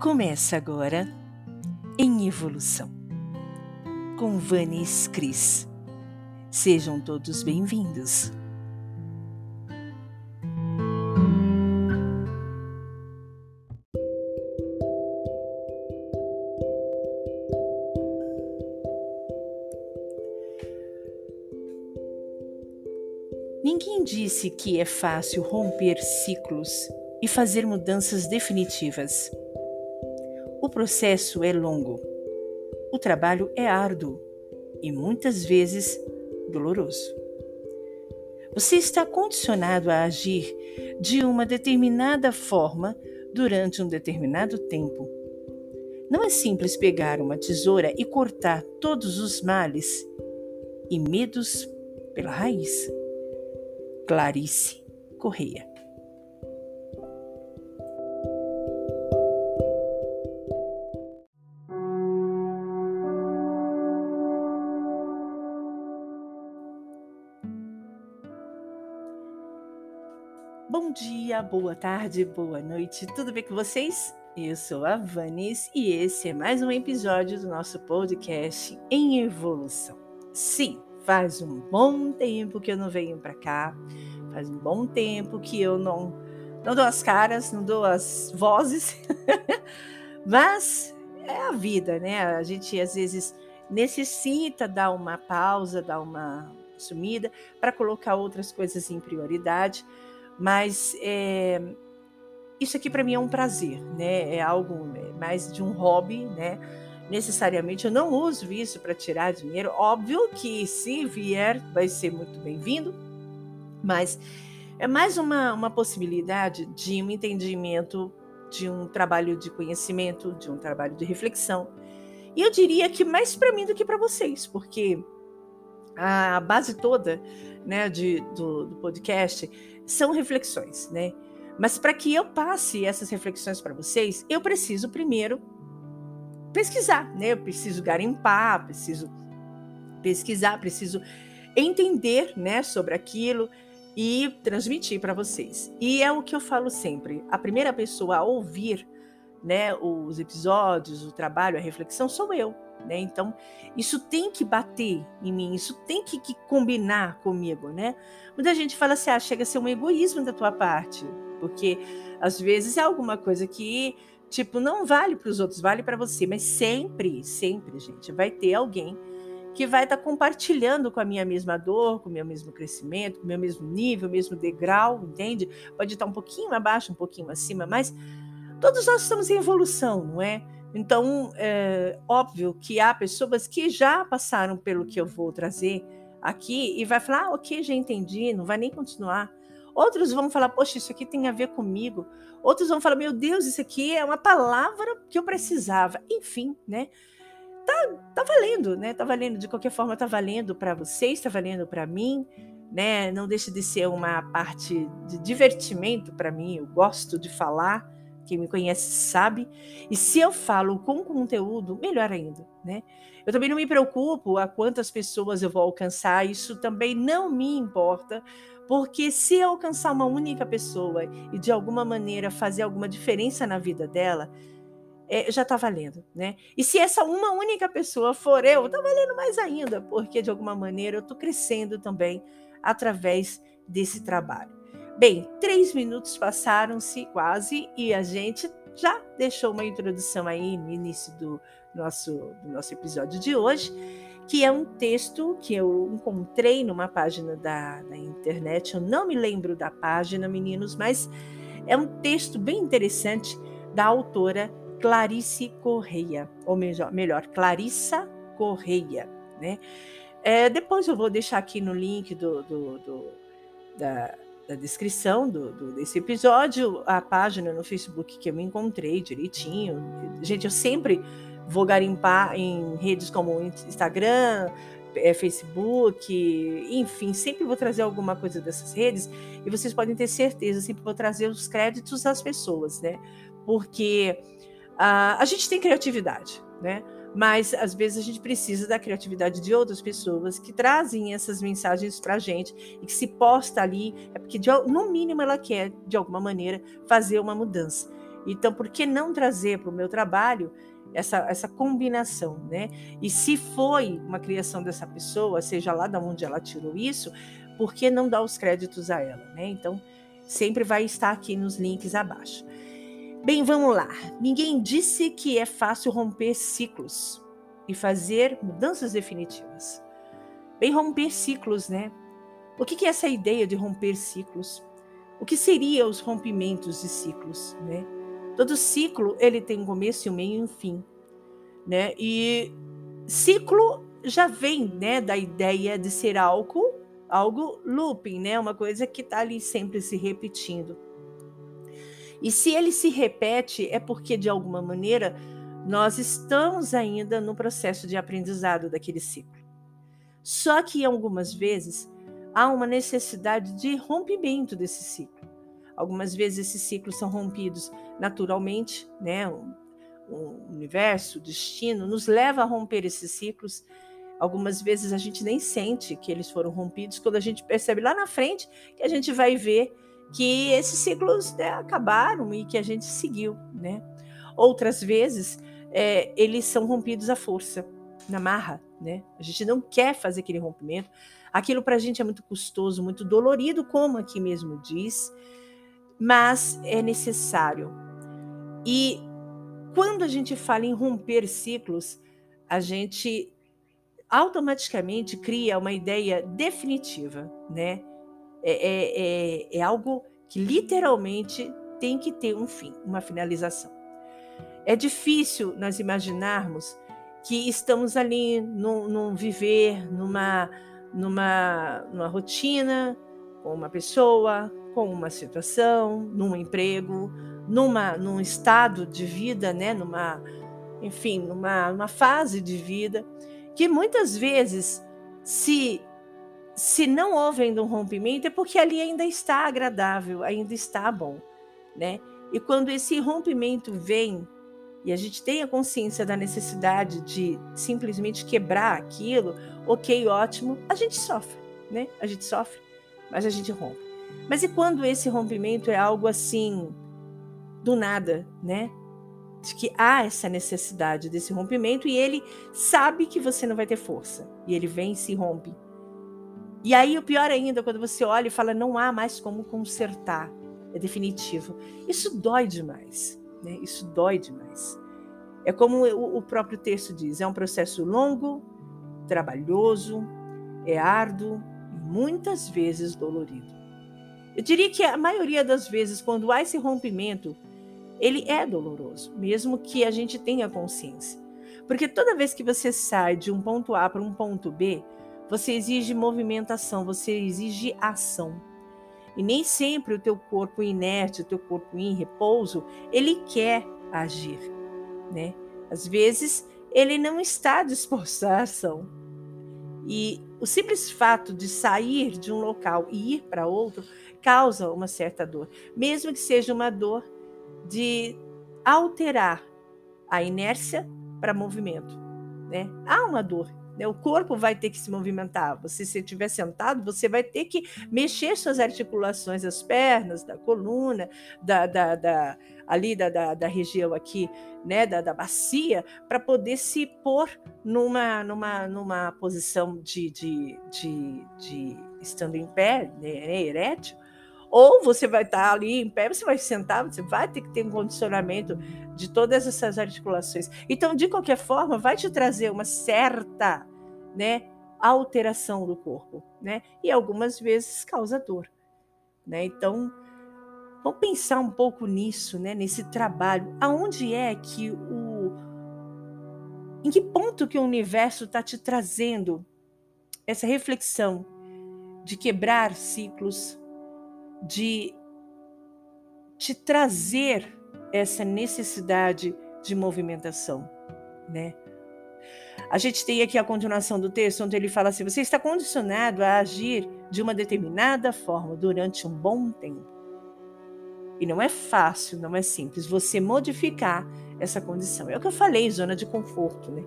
Começa agora em Evolução com Vanis Cris. Sejam todos bem-vindos. Ninguém disse que é fácil romper ciclos e fazer mudanças definitivas. O processo é longo, o trabalho é árduo e muitas vezes doloroso. Você está condicionado a agir de uma determinada forma durante um determinado tempo. Não é simples pegar uma tesoura e cortar todos os males e medos pela raiz. Clarice Correia. Bom dia, boa tarde, boa noite, tudo bem com vocês? Eu sou a Vanis e esse é mais um episódio do nosso podcast em evolução. Sim, Faz um bom tempo que eu não venho para cá. Faz um bom tempo que eu não não dou as caras, não dou as vozes. Mas é a vida, né? A gente às vezes necessita dar uma pausa, dar uma sumida para colocar outras coisas em prioridade. Mas é, isso aqui para mim é um prazer, né? É algo é mais de um hobby, né? necessariamente eu não uso isso para tirar dinheiro. Óbvio que se vier, vai ser muito bem-vindo, mas é mais uma, uma possibilidade de um entendimento, de um trabalho de conhecimento, de um trabalho de reflexão. E eu diria que mais para mim do que para vocês, porque a base toda né, de, do, do podcast são reflexões, né? Mas para que eu passe essas reflexões para vocês, eu preciso primeiro pesquisar, né? Eu preciso garimpar, preciso pesquisar, preciso entender, né, sobre aquilo e transmitir para vocês. E é o que eu falo sempre: a primeira pessoa a ouvir, né, os episódios, o trabalho, a reflexão sou eu. Né? Então, isso tem que bater em mim, isso tem que, que combinar comigo, né? Muita gente fala assim, ah, chega a ser um egoísmo da tua parte, porque às vezes é alguma coisa que Tipo, não vale para os outros, vale para você. Mas sempre, sempre, gente, vai ter alguém que vai estar tá compartilhando com a minha mesma dor, com o meu mesmo crescimento, com o meu mesmo nível, mesmo degrau, entende? Pode estar um pouquinho abaixo, um pouquinho acima, mas todos nós estamos em evolução, não é? Então, é óbvio que há pessoas que já passaram pelo que eu vou trazer aqui e vai falar, ah, ok, já entendi, não vai nem continuar. Outros vão falar, poxa, isso aqui tem a ver comigo. Outros vão falar, meu Deus, isso aqui é uma palavra que eu precisava. Enfim, né? Tá, tá valendo, né? Tá valendo. De qualquer forma, tá valendo para vocês, tá valendo para mim, né? Não deixa de ser uma parte de divertimento para mim. Eu gosto de falar. Quem me conhece sabe. E se eu falo com conteúdo, melhor ainda, né? Eu também não me preocupo a quantas pessoas eu vou alcançar, isso também não me importa, porque se alcançar uma única pessoa e de alguma maneira fazer alguma diferença na vida dela, é, já está valendo, né? E se essa uma única pessoa for eu, está valendo mais ainda, porque de alguma maneira eu estou crescendo também através desse trabalho. Bem, três minutos passaram-se quase e a gente já deixou uma introdução aí no início do nosso, do nosso episódio de hoje que é um texto que eu encontrei numa página da, da internet. Eu não me lembro da página, meninos, mas é um texto bem interessante da autora Clarice Correia, ou melhor, melhor Clarissa Correia, né? É, depois eu vou deixar aqui no link do, do, do da, da, descrição do, do, desse episódio a página no Facebook que eu me encontrei direitinho. Gente, eu sempre vou garimpar em redes como Instagram, é, Facebook, enfim, sempre vou trazer alguma coisa dessas redes e vocês podem ter certeza, sempre vou trazer os créditos das pessoas, né? Porque uh, a gente tem criatividade, né? Mas às vezes a gente precisa da criatividade de outras pessoas que trazem essas mensagens para a gente e que se posta ali, é porque de, no mínimo ela quer, de alguma maneira, fazer uma mudança. Então, por que não trazer para o meu trabalho essa, essa combinação, né? E se foi uma criação dessa pessoa, seja lá de onde ela tirou isso, por que não dar os créditos a ela, né? Então, sempre vai estar aqui nos links abaixo. Bem, vamos lá. Ninguém disse que é fácil romper ciclos e fazer mudanças definitivas. Bem, romper ciclos, né? O que é essa ideia de romper ciclos? O que seriam os rompimentos de ciclos, né? Todo ciclo ele tem um começo, um meio e um fim, né? E ciclo já vem, né, da ideia de ser algo, algo looping, né? Uma coisa que está ali sempre se repetindo. E se ele se repete, é porque de alguma maneira nós estamos ainda no processo de aprendizado daquele ciclo. Só que algumas vezes há uma necessidade de rompimento desse ciclo. Algumas vezes esses ciclos são rompidos naturalmente, né? O, universo, o destino nos leva a romper esses ciclos. Algumas vezes a gente nem sente que eles foram rompidos, quando a gente percebe lá na frente que a gente vai ver que esses ciclos né, acabaram e que a gente seguiu, né? Outras vezes é, eles são rompidos à força, na marra, né? A gente não quer fazer aquele rompimento. Aquilo para a gente é muito custoso, muito dolorido, como aqui mesmo diz mas é necessário. E quando a gente fala em romper ciclos, a gente automaticamente cria uma ideia definitiva, né? É, é, é, é, algo que literalmente tem que ter um fim, uma finalização. É difícil nós imaginarmos que estamos ali num, num viver, numa, numa, numa rotina, com uma pessoa, com uma situação, num emprego, numa, num estado de vida, né, numa, enfim, numa, numa fase de vida, que muitas vezes, se, se não houve ainda um rompimento, é porque ali ainda está agradável, ainda está bom, né? E quando esse rompimento vem e a gente tem a consciência da necessidade de simplesmente quebrar aquilo, ok, ótimo, a gente sofre, né? A gente sofre, mas a gente rompe. Mas e quando esse rompimento é algo assim, do nada, né? De que há essa necessidade desse rompimento e ele sabe que você não vai ter força. E ele vem e se rompe. E aí, o pior ainda, quando você olha e fala, não há mais como consertar. É definitivo. Isso dói demais. Né? Isso dói demais. É como o próprio texto diz: é um processo longo, trabalhoso, é árduo e muitas vezes dolorido. Eu diria que a maioria das vezes, quando há esse rompimento, ele é doloroso, mesmo que a gente tenha consciência. Porque toda vez que você sai de um ponto A para um ponto B, você exige movimentação, você exige ação. E nem sempre o teu corpo inerte, o teu corpo em repouso, ele quer agir, né? Às vezes ele não está disposto à ação. E o simples fato de sair de um local e ir para outro causa uma certa dor, mesmo que seja uma dor de alterar a inércia para movimento. Né? Há uma dor. Né? O corpo vai ter que se movimentar. Você, se estiver sentado, você vai ter que mexer suas articulações, as pernas, da coluna, da, da, da ali da, da, da, região aqui, né, da, da bacia, para poder se pôr numa, numa, numa posição de, de, de, de estando em pé, né, erétil, ou você vai estar ali em pé, você vai sentar, você vai ter que ter um condicionamento de todas essas articulações. Então, de qualquer forma, vai te trazer uma certa, né, alteração do corpo, né? E algumas vezes causa dor, né? Então, vamos pensar um pouco nisso, né, nesse trabalho. Aonde é que o em que ponto que o universo está te trazendo essa reflexão de quebrar ciclos, de te trazer essa necessidade de movimentação, né? A gente tem aqui a continuação do texto, onde ele fala assim: você está condicionado a agir de uma determinada forma durante um bom tempo. E não é fácil, não é simples você modificar essa condição. É o que eu falei, zona de conforto, né?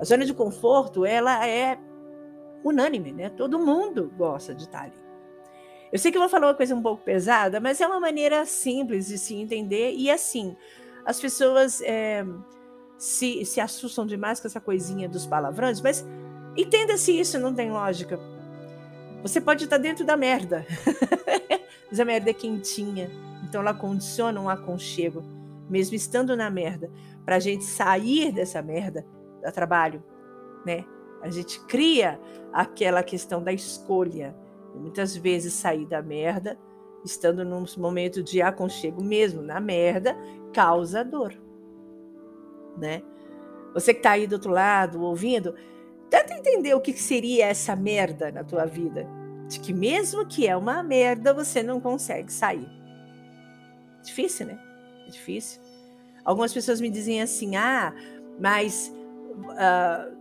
A zona de conforto, ela é unânime, né? Todo mundo gosta de estar ali. Eu sei que eu vou falar uma coisa um pouco pesada, mas é uma maneira simples de se entender. E assim, as pessoas é, se, se assustam demais com essa coisinha dos palavrões, mas entenda se isso não tem lógica. Você pode estar dentro da merda, mas a merda é quentinha, então ela condiciona um aconchego, mesmo estando na merda. Para a gente sair dessa merda, dá trabalho, né? A gente cria aquela questão da escolha muitas vezes sair da merda, estando num momento de aconchego mesmo na merda, causa dor. Né? Você que está aí do outro lado, ouvindo, tenta entender o que seria essa merda na tua vida. De que mesmo que é uma merda, você não consegue sair. Difícil, né? É difícil. Algumas pessoas me dizem assim: ah, mas uh,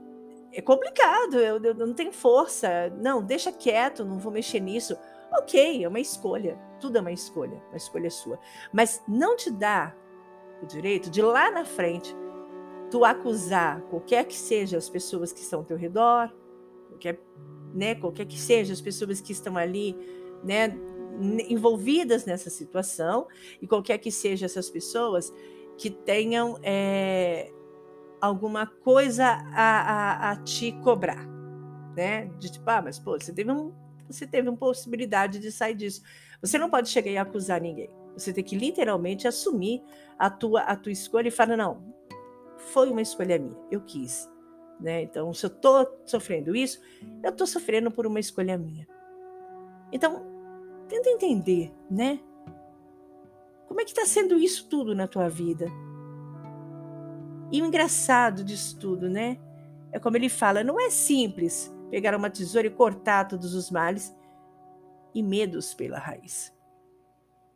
é complicado, eu, eu, não tenho força. Não, deixa quieto, não vou mexer nisso. Ok, é uma escolha. Tudo é uma escolha, uma escolha sua. Mas não te dá o direito de lá na frente tu acusar qualquer que seja as pessoas que estão ao teu redor, qualquer, né, qualquer que seja as pessoas que estão ali, né, envolvidas nessa situação e qualquer que seja essas pessoas que tenham é, alguma coisa a, a, a, te cobrar, né? De tipo, ah, mas pô, você teve, um, você teve uma possibilidade de sair disso. Você não pode chegar e acusar ninguém. Você tem que literalmente assumir a tua, a tua escolha e falar, não, foi uma escolha minha, eu quis. Né? Então, se eu estou sofrendo isso, eu estou sofrendo por uma escolha minha. Então, tenta entender, né? Como é que está sendo isso tudo na tua vida? E o engraçado disso tudo, né? É como ele fala: não é simples pegar uma tesoura e cortar todos os males e medos pela raiz.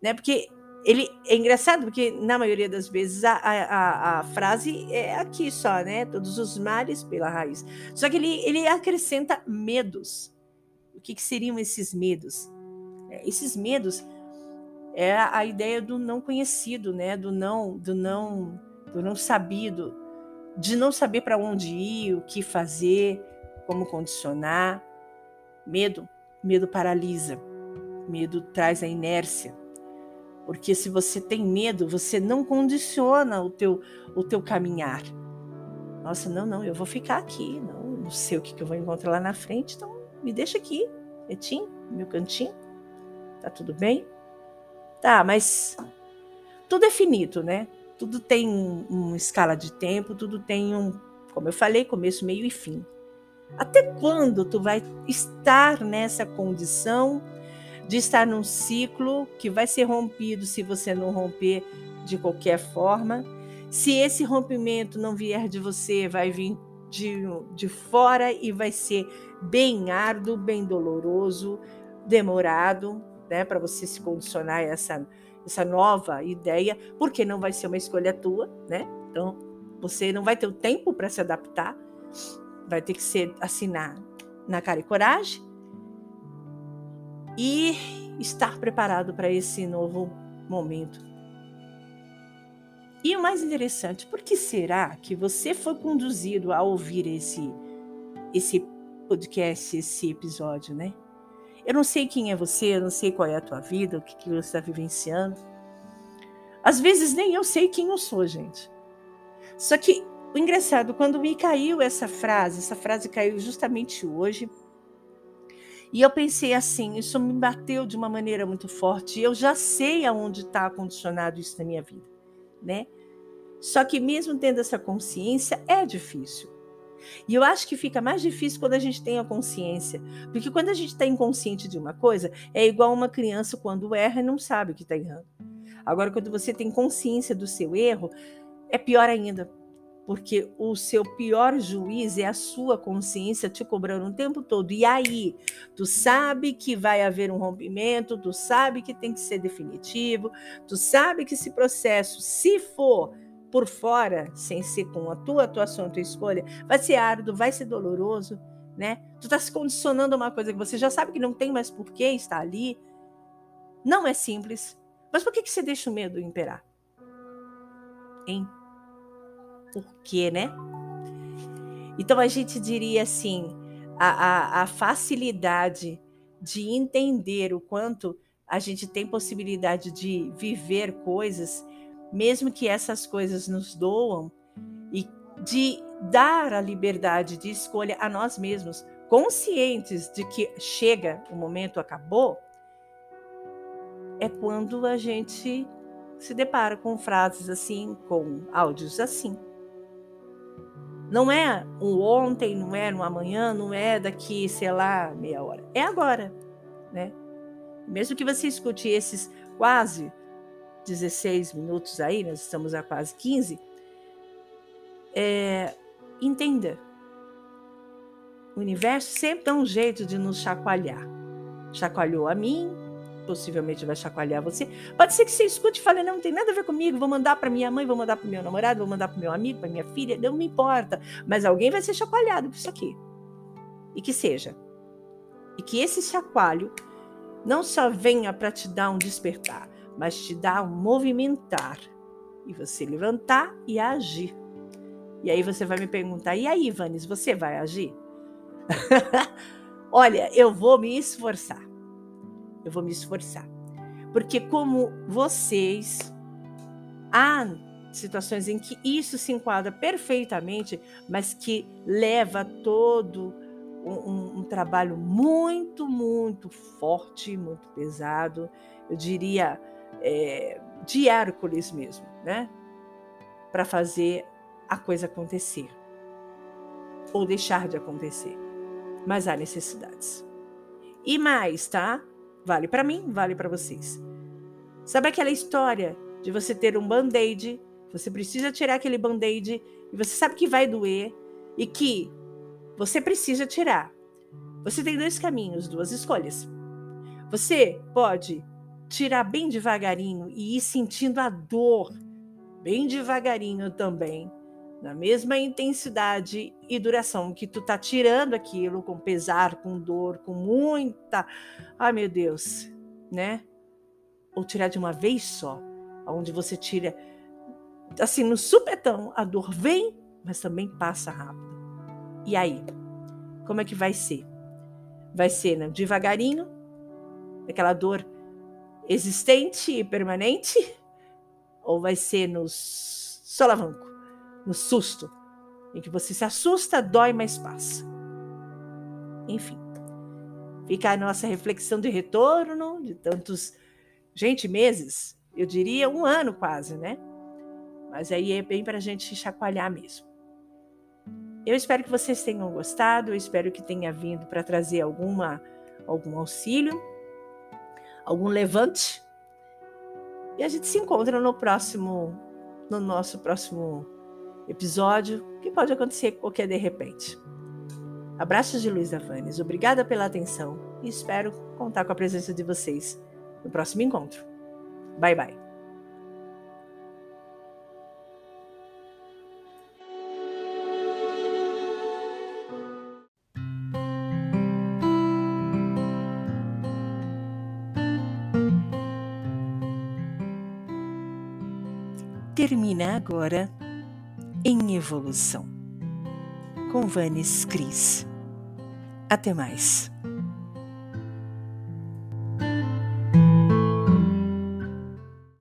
Né? Porque ele é engraçado, porque na maioria das vezes a, a, a frase é aqui só, né? Todos os males pela raiz. Só que ele, ele acrescenta medos. O que, que seriam esses medos? É, esses medos é a ideia do não conhecido, né? Do não, do não do não sabido, de não saber para onde ir, o que fazer, como condicionar. Medo, medo paralisa. Medo traz a inércia. Porque se você tem medo, você não condiciona o teu o teu caminhar. Nossa, não, não, eu vou ficar aqui, não, não sei o que, que eu vou encontrar lá na frente, então me deixa aqui, quietinho, meu cantinho. Tá tudo bem? Tá, mas tudo é finito, né? tudo tem um, uma escala de tempo, tudo tem um, como eu falei, começo, meio e fim. Até quando tu vai estar nessa condição de estar num ciclo que vai ser rompido se você não romper de qualquer forma? Se esse rompimento não vier de você, vai vir de, de fora e vai ser bem árduo, bem doloroso, demorado, né, para você se condicionar a essa essa nova ideia, porque não vai ser uma escolha tua, né? Então, você não vai ter o tempo para se adaptar, vai ter que ser assinar na cara e coragem e estar preparado para esse novo momento. E o mais interessante, por que será que você foi conduzido a ouvir esse esse podcast, esse episódio, né? Eu não sei quem é você, eu não sei qual é a tua vida, o que, que você está vivenciando. Às vezes nem eu sei quem eu sou, gente. Só que o engraçado, quando me caiu essa frase, essa frase caiu justamente hoje, e eu pensei assim, isso me bateu de uma maneira muito forte. Eu já sei aonde está condicionado isso na minha vida, né? Só que mesmo tendo essa consciência, é difícil. E eu acho que fica mais difícil quando a gente tem a consciência. Porque quando a gente está inconsciente de uma coisa, é igual uma criança quando erra e não sabe o que está errando. Agora, quando você tem consciência do seu erro, é pior ainda. Porque o seu pior juiz é a sua consciência te cobrando o tempo todo. E aí, tu sabe que vai haver um rompimento, tu sabe que tem que ser definitivo, tu sabe que esse processo, se for por fora, sem ser com a tua atuação, a tua escolha, vai ser árduo, vai ser doloroso, né? Tu está se condicionando a uma coisa que você já sabe que não tem mais por que estar ali. Não é simples. Mas por que, que você deixa o medo imperar? Hein? Por quê, né? Então a gente diria assim: a, a, a facilidade de entender o quanto a gente tem possibilidade de viver coisas, mesmo que essas coisas nos doam, e de dar a liberdade de escolha a nós mesmos, conscientes de que chega, o momento acabou, é quando a gente se depara com frases assim, com áudios assim. Não é um ontem, não é no amanhã, não é daqui, sei lá, meia hora. É agora, né? Mesmo que você escute esses quase 16 minutos aí, nós estamos a quase 15, é, entenda. O universo sempre dá um jeito de nos chacoalhar. Chacoalhou a mim, possivelmente vai chacoalhar você. Pode ser que você escute e fale: não, não tem nada a ver comigo, vou mandar para minha mãe, vou mandar para meu namorado, vou mandar para meu amigo, para minha filha, não me importa. Mas alguém vai ser chacoalhado por isso aqui. E que seja. E que esse chacoalho não só venha para te dar um despertar, mas te dar um movimentar. E você levantar e agir. E aí você vai me perguntar: e aí, Vanes, você vai agir? Olha, eu vou me esforçar eu vou me esforçar. Porque, como vocês, há situações em que isso se enquadra perfeitamente, mas que leva todo um, um, trabalho muito, muito forte, muito pesado, eu diria é, de Hércules mesmo, né? Para fazer a coisa acontecer ou deixar de acontecer. Mas há necessidades. E mais, tá? Vale para mim, vale para vocês. Sabe aquela história de você ter um band-aid, você precisa tirar aquele band-aid e você sabe que vai doer e que você precisa tirar. Você tem dois caminhos, duas escolhas. Você pode tirar bem devagarinho e ir sentindo a dor bem devagarinho também na mesma intensidade e duração que tu tá tirando aquilo com pesar, com dor, com muita, ai meu Deus, né? Ou tirar de uma vez só, onde você tira assim no supetão, a dor vem, mas também passa rápido. E aí, como é que vai ser? Vai ser né, devagarinho, aquela dor existente e permanente, ou vai ser nos solavanco? No susto, em que você se assusta, dói, mas passa. Enfim, fica a nossa reflexão de retorno de tantos, gente, meses, eu diria um ano quase, né? Mas aí é bem para a gente chacoalhar mesmo. Eu espero que vocês tenham gostado, eu espero que tenha vindo para trazer alguma, algum auxílio, algum levante. E a gente se encontra no próximo, no nosso próximo episódio que pode acontecer qualquer de repente. Abraços de Luiz Avanes, obrigada pela atenção e espero contar com a presença de vocês no próximo encontro. Bye bye. Termina agora em evolução. Com Vanes Cris. Até mais.